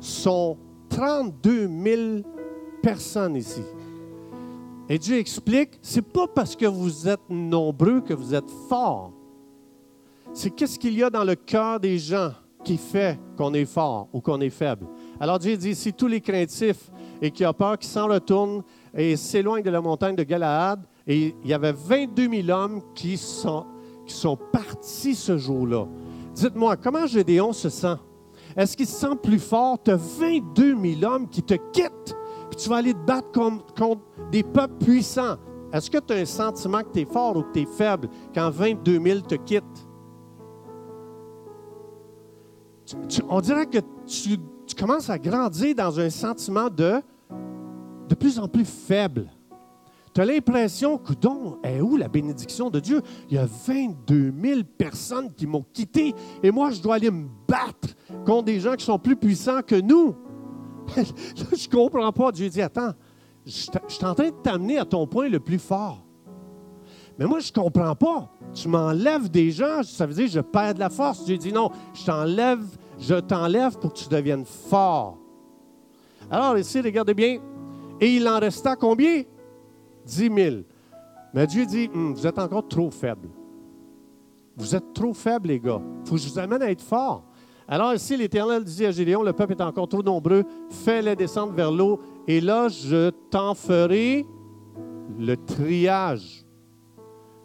sont 32 000 personnes ici. Et Dieu explique, c'est pas parce que vous êtes nombreux que vous êtes forts. C'est qu'est-ce qu'il y a dans le cœur des gens qui fait qu'on est fort ou qu'on est faible. Alors Dieu dit, si tous les craintifs et qui ont peur, qui s'en retournent et s'éloignent de la montagne de Galaad, et il y avait 22 000 hommes qui sont, partis ce jour-là. Dites-moi, comment Gédéon se sent? Est-ce qu'il se sent plus fort? Tu as 22 000 hommes qui te quittent, puis tu vas aller te battre contre, des peuples puissants. Est-ce que tu as un sentiment que tu es fort ou que tu es faible quand 22 000 te quittent? On dirait que tu, commences à grandir dans un sentiment de de plus en plus faible. Tu as l'impression que, donc, est où la bénédiction de Dieu? Il y a 22 000 personnes qui m'ont quitté et moi, je dois aller me battre contre des gens qui sont plus puissants que nous. je ne comprends pas. Dieu dit, attends, je suis en train de t'amener à ton point le plus fort. Mais moi, je ne comprends pas. Tu m'enlèves des gens, ça veut dire que je perds de la force. Dieu dit, non, je t'enlève, je t'enlève pour que tu deviennes fort. Alors ici, regardez bien. Et il en resta combien? 10 000. Mais Dieu dit, hum, vous êtes encore trop faible. Vous êtes trop faible, les gars. Il faut je vous amène à être fort. Alors ici, l'Éternel dit à Gédéon, le peuple est encore trop nombreux, fais-les descendre vers l'eau, et là, je t'en ferai le triage.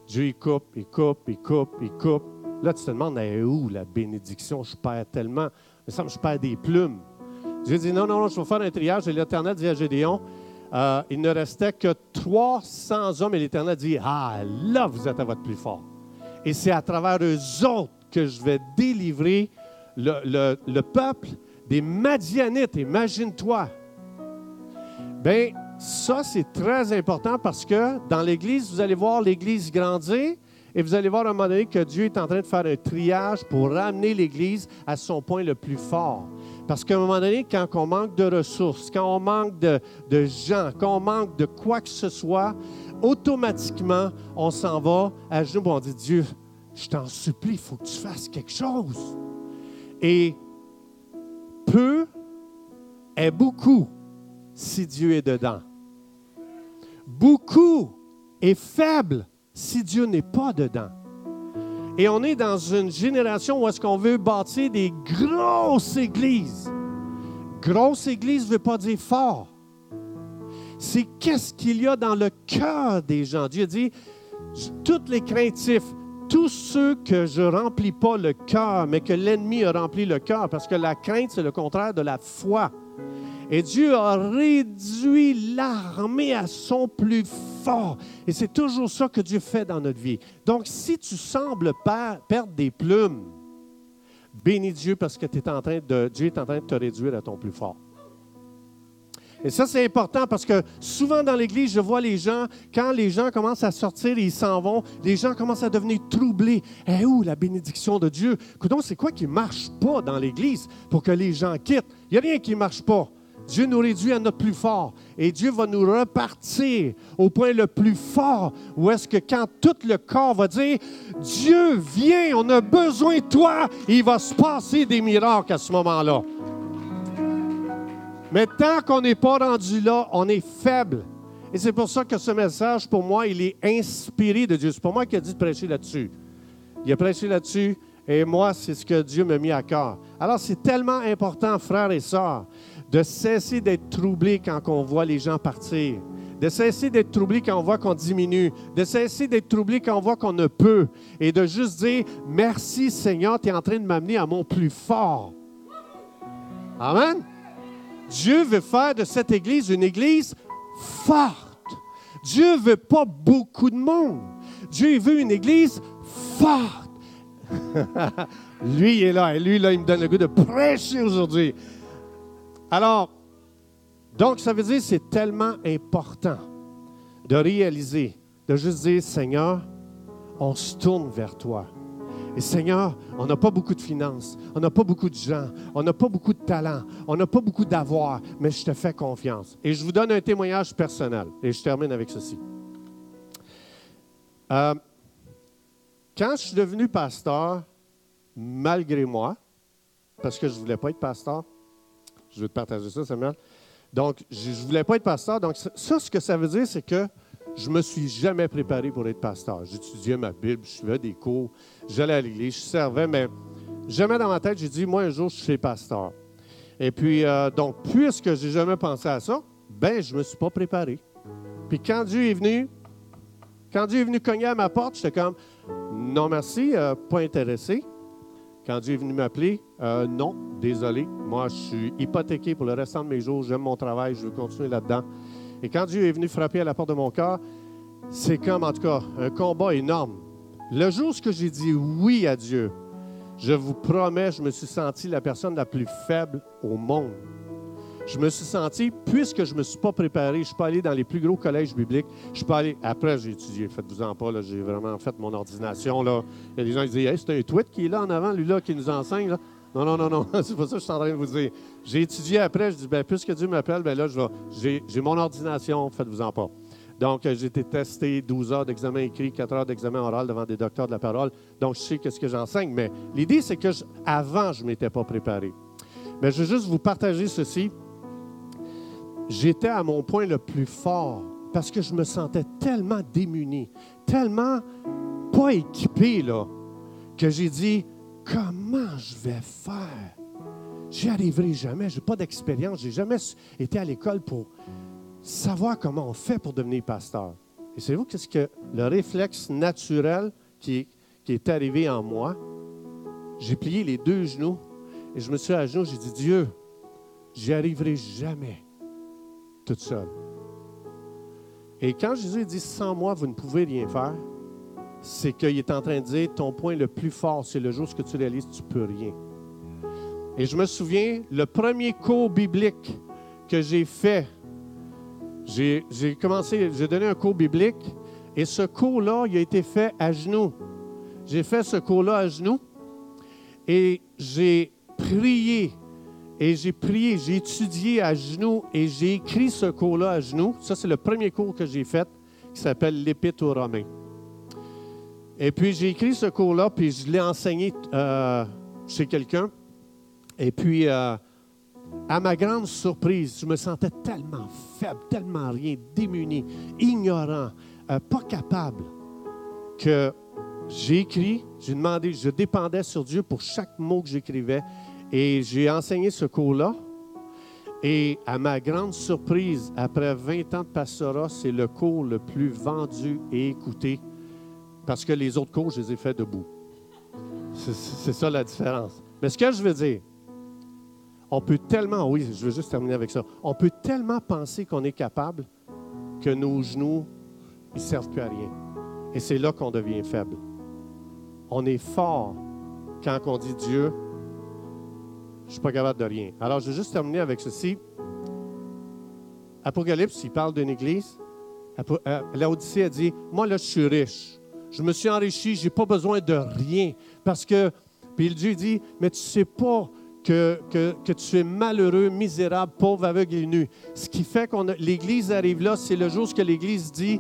Dieu, il coupe, il coupe, il coupe, il coupe. Là, tu te demandes, où la bénédiction? Je perds tellement. Mais ça, je perds des plumes. Dieu dit, non, non, non, je vais faire un triage. Et l'Éternel dit à Gédéon, euh, il ne restait que 300 hommes et l'Éternel dit, ah, là, vous êtes à votre plus fort. Et c'est à travers eux autres que je vais délivrer le, peuple des Madianites. Imagine-toi. Bien, ça, c'est très important parce que dans l'Église, vous allez voir l'Église grandir et vous allez voir à un moment donné que Dieu est en train de faire un triage pour ramener l'Église à son point le plus fort. Parce qu'à un moment donné, quand on manque de ressources, quand on manque de, gens, quand on manque de quoi que ce soit, automatiquement, on s'en va à genoux on dit Dieu, je t'en supplie, il faut que tu fasses quelque chose. Et peu est beaucoup si Dieu est dedans. Beaucoup est faible si Dieu n'est pas dedans. Et on est dans une génération où est-ce qu'on veut bâtir des grosses églises. Grosse église ne veut pas dire fort. C'est qu'est-ce qu'il y a dans le cœur des gens. Dieu dit, tous les craintifs, tous ceux que je remplis pas le cœur, mais que l'ennemi a rempli le cœur, parce que la crainte, c'est le contraire de la foi. Et Dieu a réduit l'armée à son plus Et c'est toujours ça que Dieu fait dans notre vie. Donc, si tu sembles perdre des plumes, bénis Dieu parce que es en de, Dieu est en train de te réduire à ton plus fort. Et ça, c'est important parce que souvent dans l'Église, je vois les gens, quand les gens commencent à sortir et ils s'en vont, les gens commencent à devenir troublés. Eh, où la bénédiction de Dieu? Donc, c'est quoi qui ne marche pas dans l'Église pour que les gens quittent? Il n'y a rien qui ne marche pas. Dieu nous réduit à notre plus fort. Et Dieu va nous repartir au point le plus fort, où est-ce que quand tout le corps va dire, Dieu, viens, on a besoin de toi, il va se passer des miracles à ce moment-là. Mais tant qu'on n'est pas rendu là, on est faible. Et c'est pour ça que ce message, pour moi, il est inspiré de Dieu. C'est pour moi qui a dit de prêcher là-dessus. Il a prêché là-dessus, et moi, c'est ce que Dieu m'a mis à cœur. Alors, c'est tellement important, frères et sœurs, de cesser d'être troublé quand on voit les gens partir, de cesser d'être troublé quand on voit qu'on diminue, de cesser d'être troublé quand on voit qu'on ne peut, et de juste dire, merci Seigneur, tu es en train de m'amener à mon plus fort. Amen. Dieu veut faire de cette Église une Église forte. Dieu veut pas beaucoup de monde. Dieu veut une Église forte. lui, est là. Et lui, là, il me donne le goût de prêcher aujourd'hui. Alors, donc, ça veut dire que c'est tellement important de réaliser, de juste dire, Seigneur, on se tourne vers toi. Et Seigneur, on n'a pas beaucoup de finances, on n'a pas beaucoup de gens, on n'a pas beaucoup de talent, on n'a pas beaucoup d'avoir, mais je te fais confiance. Et je vous donne un témoignage personnel. Et je termine avec ceci. Euh, quand je suis devenu pasteur, malgré moi, parce que je ne voulais pas être pasteur, je veux te partager ça, Samuel. Donc, je ne voulais pas être pasteur. Donc, ça, ce que ça veut dire, c'est que je ne me suis jamais préparé pour être pasteur. J'étudiais ma Bible, je suivais des cours, j'allais à l'église, je servais, mais jamais dans ma tête, j'ai dit, moi, un jour, je suis pasteur. Et puis, euh, donc, puisque je n'ai jamais pensé à ça, ben, je ne me suis pas préparé. Puis quand Dieu est venu, quand Dieu est venu cogner à ma porte, j'étais comme, non merci, euh, pas intéressé. Quand Dieu est venu m'appeler, euh, non, désolé, moi je suis hypothéqué pour le restant de mes jours, j'aime mon travail, je veux continuer là-dedans. Et quand Dieu est venu frapper à la porte de mon cœur, c'est comme en tout cas un combat énorme. Le jour où j'ai dit oui à Dieu, je vous promets, je me suis senti la personne la plus faible au monde je me suis senti, puisque je ne me suis pas préparé, je suis pas allé dans les plus gros collèges bibliques, je suis pas allé. Après, j'ai étudié, faites-vous-en pas, j'ai vraiment fait mon ordination. Là. Il y a des gens qui disent hey, c'est un tweet qui est là en avant, lui là, qui nous enseigne. Non, non, non, non, c'est pas ça que je suis en train de vous dire. J'ai étudié après, je dis, ben, puisque Dieu m'appelle, ben là, j'ai, mon ordination, faites-vous-en pas. Donc, j'ai été testé 12 heures d'examen écrit, 4 heures d'examen oral devant des docteurs de la parole. Donc, je sais qu'est-ce que j'enseigne. Mais l'idée, c'est que avant, je ne m'étais pas préparé. Mais je veux juste vous partager ceci j'étais à mon point le plus fort parce que je me sentais tellement démuni, tellement pas équipé, là, que j'ai dit, comment je vais faire? J'y arriverai jamais, je n'ai pas d'expérience, je n'ai jamais été à l'école pour savoir comment on fait pour devenir pasteur. Et savez-vous qu'est-ce que le réflexe naturel qui, qui est arrivé en moi? J'ai plié les deux genoux et je me suis à genoux, j'ai dit, Dieu, j'y arriverai jamais seule. Et quand Jésus dit sans moi, vous ne pouvez rien faire, c'est qu'il est en train de dire ton point le plus fort, c'est le jour où tu réalises tu ne peux rien. Et je me souviens, le premier cours biblique que j'ai fait, j'ai commencé, j'ai donné un cours biblique et ce cours-là, il a été fait à genoux. J'ai fait ce cours-là à genoux et j'ai prié et j'ai prié, j'ai étudié à genoux et j'ai écrit ce cours-là à genoux. Ça, c'est le premier cours que j'ai fait qui s'appelle l'Épître aux Romains. Et puis, j'ai écrit ce cours-là, puis je l'ai enseigné euh, chez quelqu'un. Et puis, euh, à ma grande surprise, je me sentais tellement faible, tellement rien, démuni, ignorant, euh, pas capable, que j'ai écrit, j'ai demandé, je dépendais sur Dieu pour chaque mot que j'écrivais. Et j'ai enseigné ce cours-là. Et à ma grande surprise, après 20 ans de pastorat, c'est le cours le plus vendu et écouté parce que les autres cours, je les ai faits debout. C'est ça la différence. Mais ce que je veux dire, on peut tellement, oui, je veux juste terminer avec ça, on peut tellement penser qu'on est capable que nos genoux, ils ne servent plus à rien. Et c'est là qu'on devient faible. On est fort quand on dit Dieu, je suis pas capable de rien. Alors, je vais juste terminer avec ceci. Apocalypse, il parle d'une église. Euh, L'Odyssée a dit Moi, là, je suis riche. Je me suis enrichi, je n'ai pas besoin de rien. Parce que, puis Dieu dit Mais tu ne sais pas que, que, que, tu es malheureux, misérable, pauvre, aveugle et nu. Ce qui fait que l'Église arrive là, c'est le jour où l'Église dit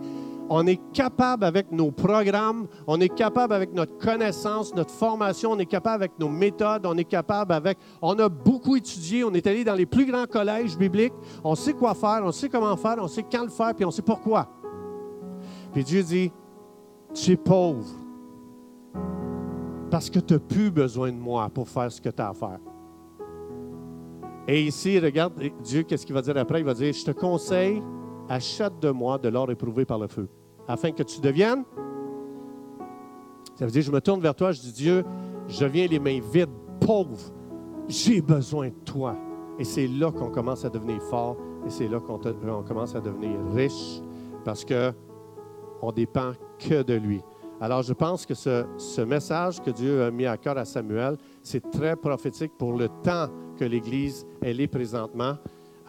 on est capable avec nos programmes, on est capable avec notre connaissance, notre formation, on est capable avec nos méthodes, on est capable avec... On a beaucoup étudié, on est allé dans les plus grands collèges bibliques, on sait quoi faire, on sait comment faire, on sait quand le faire, puis on sait pourquoi. Puis Dieu dit, tu es pauvre parce que tu n'as plus besoin de moi pour faire ce que tu as à faire. Et ici, regarde Dieu, qu'est-ce qu'il va dire après? Il va dire, je te conseille, achète de moi de l'or éprouvé par le feu afin que tu deviennes. Ça veut dire, je me tourne vers toi, je dis, Dieu, je viens les mains vides, pauvre, j'ai besoin de toi. Et c'est là qu'on commence à devenir fort et c'est là qu'on commence à devenir riche parce qu'on dépend que de lui. Alors, je pense que ce, ce, message que Dieu a mis à cœur à Samuel, c'est très prophétique pour le temps que l'Église, elle est présentement.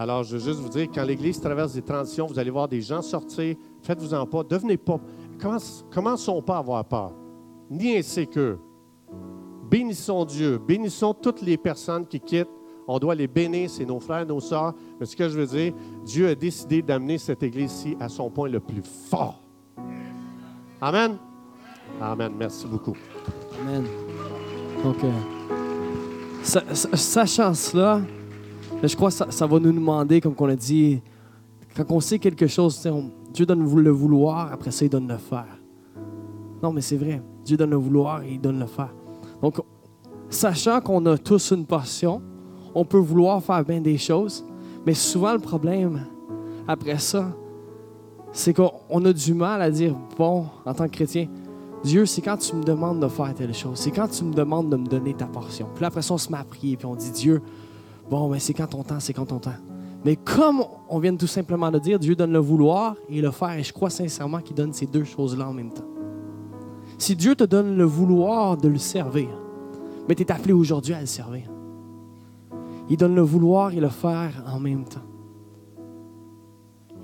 Alors, je veux juste vous dire, quand l'Église traverse des transitions, vous allez voir des gens sortir. Faites-vous-en pas. Devenez pas. Commençons pas à avoir peur, ni insécure. Bénissons Dieu. Bénissons toutes les personnes qui quittent. On doit les bénir, c'est nos frères, nos sœurs. Mais ce que je veux dire, Dieu a décidé d'amener cette Église-ci à son point le plus fort. Amen. Amen. Merci beaucoup. Amen. Sa- sachant cela, je crois que ça, va nous demander, comme on a dit, quand on sait quelque chose, Dieu donne le vouloir, après ça, il donne le faire. Non, mais c'est vrai. Dieu donne le vouloir et il donne le faire. Donc, sachant qu'on a tous une passion, on peut vouloir faire bien des choses, mais souvent le problème, après ça, c'est qu'on on a du mal à dire, bon, en tant que chrétien, Dieu, c'est quand tu me demandes de faire telle chose. C'est quand tu me demandes de me donner ta portion. Puis après ça, on se met à prier, puis on dit, Dieu, bon, mais c'est quand ton temps, c'est quand ton temps. Mais comme on vient tout simplement de dire, Dieu donne le vouloir et le faire. Et je crois sincèrement qu'il donne ces deux choses-là en même temps. Si Dieu te donne le vouloir de le servir, mais tu es appelé aujourd'hui à le servir. Il donne le vouloir et le faire en même temps.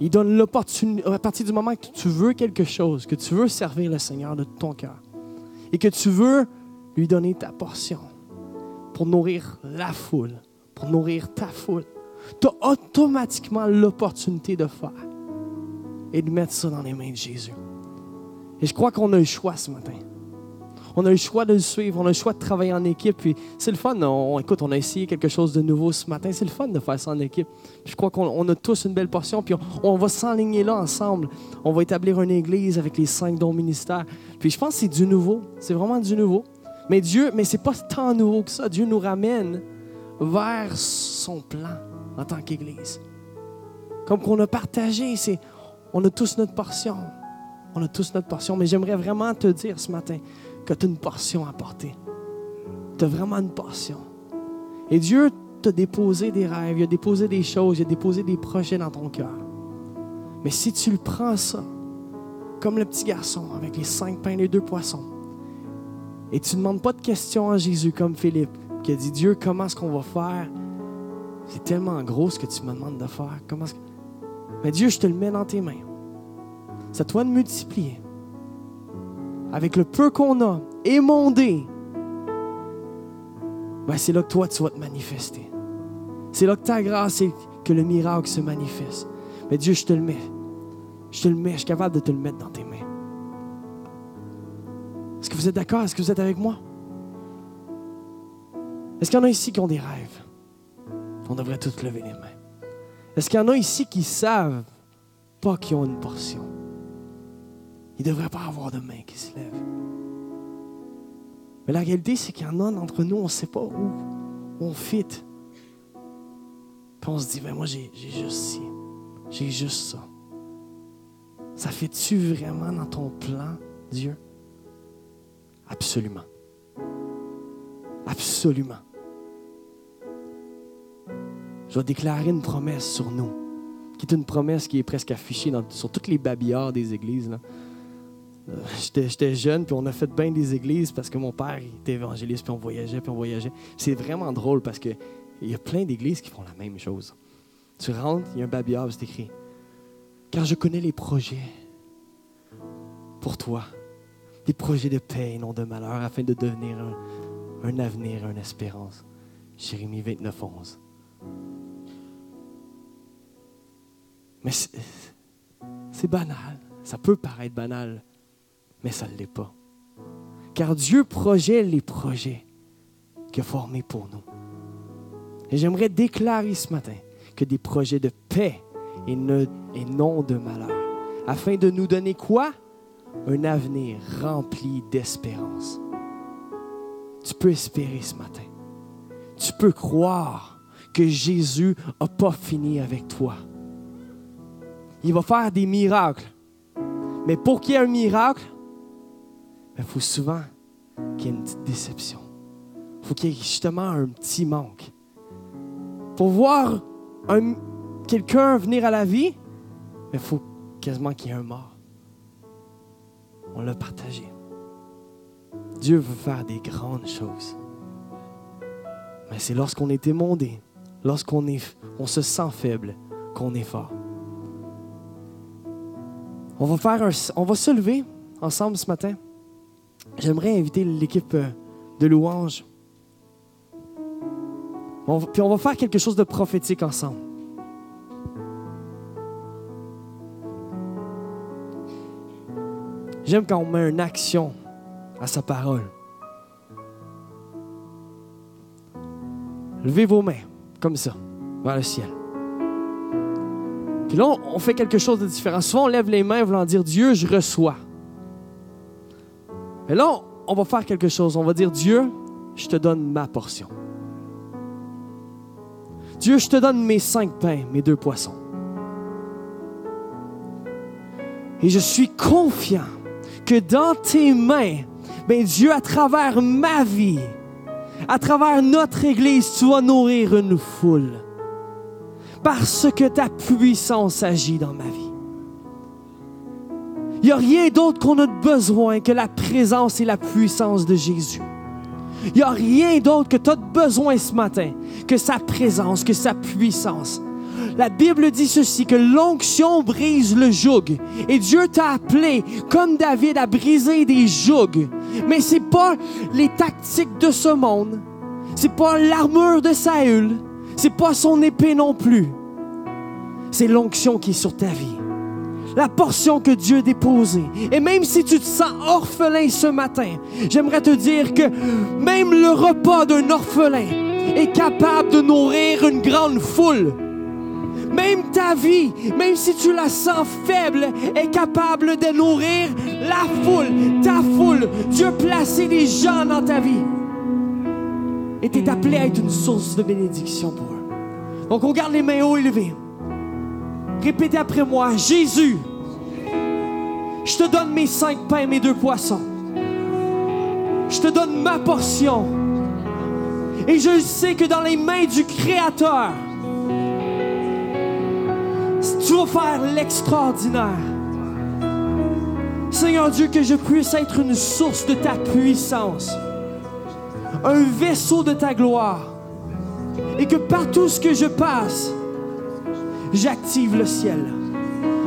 Il donne l'opportunité, à partir du moment que tu veux quelque chose, que tu veux servir le Seigneur de ton cœur, et que tu veux lui donner ta portion pour nourrir la foule, pour nourrir ta foule, tu as automatiquement l'opportunité de faire et de mettre ça dans les mains de Jésus. Et je crois qu'on a le choix ce matin. On a le choix de le suivre, on a le choix de travailler en équipe. Puis c'est le fun. On, écoute, on a essayé quelque chose de nouveau ce matin. C'est le fun de faire ça en équipe. Je crois qu'on on a tous une belle portion. Puis on, on va s'enligner là ensemble. On va établir une église avec les cinq dons ministères. Puis je pense que c'est du nouveau. C'est vraiment du nouveau. Mais Dieu, mais c'est pas tant nouveau que ça. Dieu nous ramène vers son plan en tant qu'église. Comme qu'on a partagé, c'est on a tous notre portion. On a tous notre portion. Mais j'aimerais vraiment te dire ce matin que tu as une portion à porter. Tu as vraiment une portion. Et Dieu t'a déposé des rêves, il a déposé des choses, il a déposé des projets dans ton cœur. Mais si tu le prends ça, comme le petit garçon avec les cinq pains et les deux poissons, et tu ne demandes pas de questions à Jésus comme Philippe, qui a dit Dieu, comment est-ce qu'on va faire? C'est tellement gros ce que tu me demandes de faire. Comment. Mais Dieu, je te le mets dans tes mains. C'est à toi de multiplier avec le peu qu'on a, émondé, ben c'est là que toi, tu vas te manifester. C'est là que ta grâce et que le miracle se manifeste. Mais Dieu, je te le mets. Je te le mets. Je suis capable de te le mettre dans tes mains. Est-ce que vous êtes d'accord? Est-ce que vous êtes avec moi? Est-ce qu'il y en a ici qui ont des rêves? On devrait tous lever les mains. Est-ce qu'il y en a ici qui savent pas qu'ils ont une portion? Il ne devrait pas avoir de main qui se lève. Mais la réalité, c'est qu'il y en a d'entre nous, on ne sait pas où on fit. Puis on se dit, ben moi, j'ai juste ci, j'ai juste ça. Ça fait-tu vraiment dans ton plan, Dieu? Absolument. Absolument. Je vais déclarer une promesse sur nous, qui est une promesse qui est presque affichée sur toutes les babillards des églises. Euh, J'étais jeune, puis on a fait bien des églises parce que mon père était évangéliste, puis on voyageait, puis on voyageait. C'est vraiment drôle parce que il y a plein d'églises qui font la même chose. Tu rentres, il y a un babillard, c'est écrit Car je connais les projets pour toi, des projets de paix et non de malheur, afin de devenir un, un avenir, une espérance. Jérémie 29, 11. Mais c'est banal. Ça peut paraître banal, mais ça ne l'est pas. Car Dieu projette les projets qu'il a formés pour nous. Et j'aimerais déclarer ce matin que des projets de paix et, et non de malheur, afin de nous donner quoi? Un avenir rempli d'espérance. Tu peux espérer ce matin. Tu peux croire que Jésus n'a pas fini avec toi. Il va faire des miracles. Mais pour qu'il y ait un miracle, il faut souvent qu'il y ait une petite déception. Il faut qu'il y ait justement un petit manque. Pour voir un- quelqu'un venir à la vie, il faut quasiment qu'il y ait un mort. On l'a partagé. Dieu veut faire des grandes choses. Mais c'est lorsqu'on est émondé, lorsqu'on est, on se sent faible, qu'on est fort. On va, faire on va se lever ensemble ce matin. J'aimerais inviter l'équipe euh, de louange. On puis on va faire quelque chose de prophétique ensemble. J'aime quand on met une action à sa parole. Levez vos mains, comme ça, vers le ciel. Puis là, on fait quelque chose de différent. Souvent, on lève les mains voulant dire Dieu, je reçois. Mais là, on va faire quelque chose. On va dire Dieu, je te donne ma portion. Dieu, je te donne mes cinq pains, mes deux poissons. Et je suis confiant que dans tes mains, ben Dieu, à travers ma vie, à travers notre Église, tu vas nourrir une foule. Parce que ta puissance agit dans ma vie. Il n'y a rien d'autre qu'on a besoin que la présence et la puissance de Jésus. Il n'y a rien d'autre que tu as besoin ce matin que sa présence, que sa puissance. La Bible dit ceci, que l'onction brise le joug. Et Dieu t'a appelé, comme David, à briser des jougs. Mais ce n'est pas les tactiques de ce monde. C'est pas l'armure de Saül. C'est pas son épée non plus. C'est l'onction qui est sur ta vie. La portion que Dieu a déposée. Et même si tu te sens orphelin ce matin, j'aimerais te dire que même le repas d'un orphelin est capable de nourrir une grande foule. Même ta vie, même si tu la sens faible, est capable de nourrir la foule, ta foule. Dieu a placé des gens dans ta vie. Et tu es appelé à être une source de bénédiction pour eux. Donc on garde les mains haut élevées. Répétez après moi, Jésus, je te donne mes cinq pains et mes deux poissons. Je te donne ma portion. Et je sais que dans les mains du Créateur, tu vas faire l'extraordinaire. Seigneur Dieu, que je puisse être une source de ta puissance, un vaisseau de ta gloire, et que partout ce que je passe, j'active le ciel.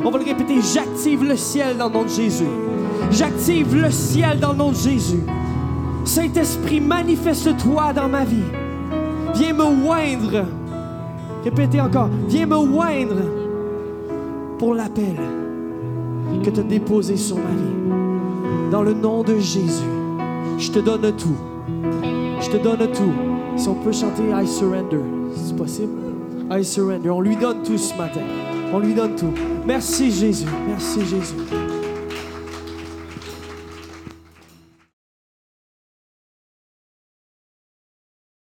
On va le répéter, j'active le ciel dans le nom de Jésus. J'active le ciel dans le nom de Jésus. Saint-Esprit, manifeste-toi dans ma vie. Viens me oindre. Répétez encore, viens me oindre pour l'appel que tu as déposé sur ma vie. Dans le nom de Jésus, je te donne tout. Je te donne tout. Si on peut chanter I surrender, c'est possible? I surrender. On lui donne tout ce matin. On lui donne tout. Merci Jésus. Merci Jésus.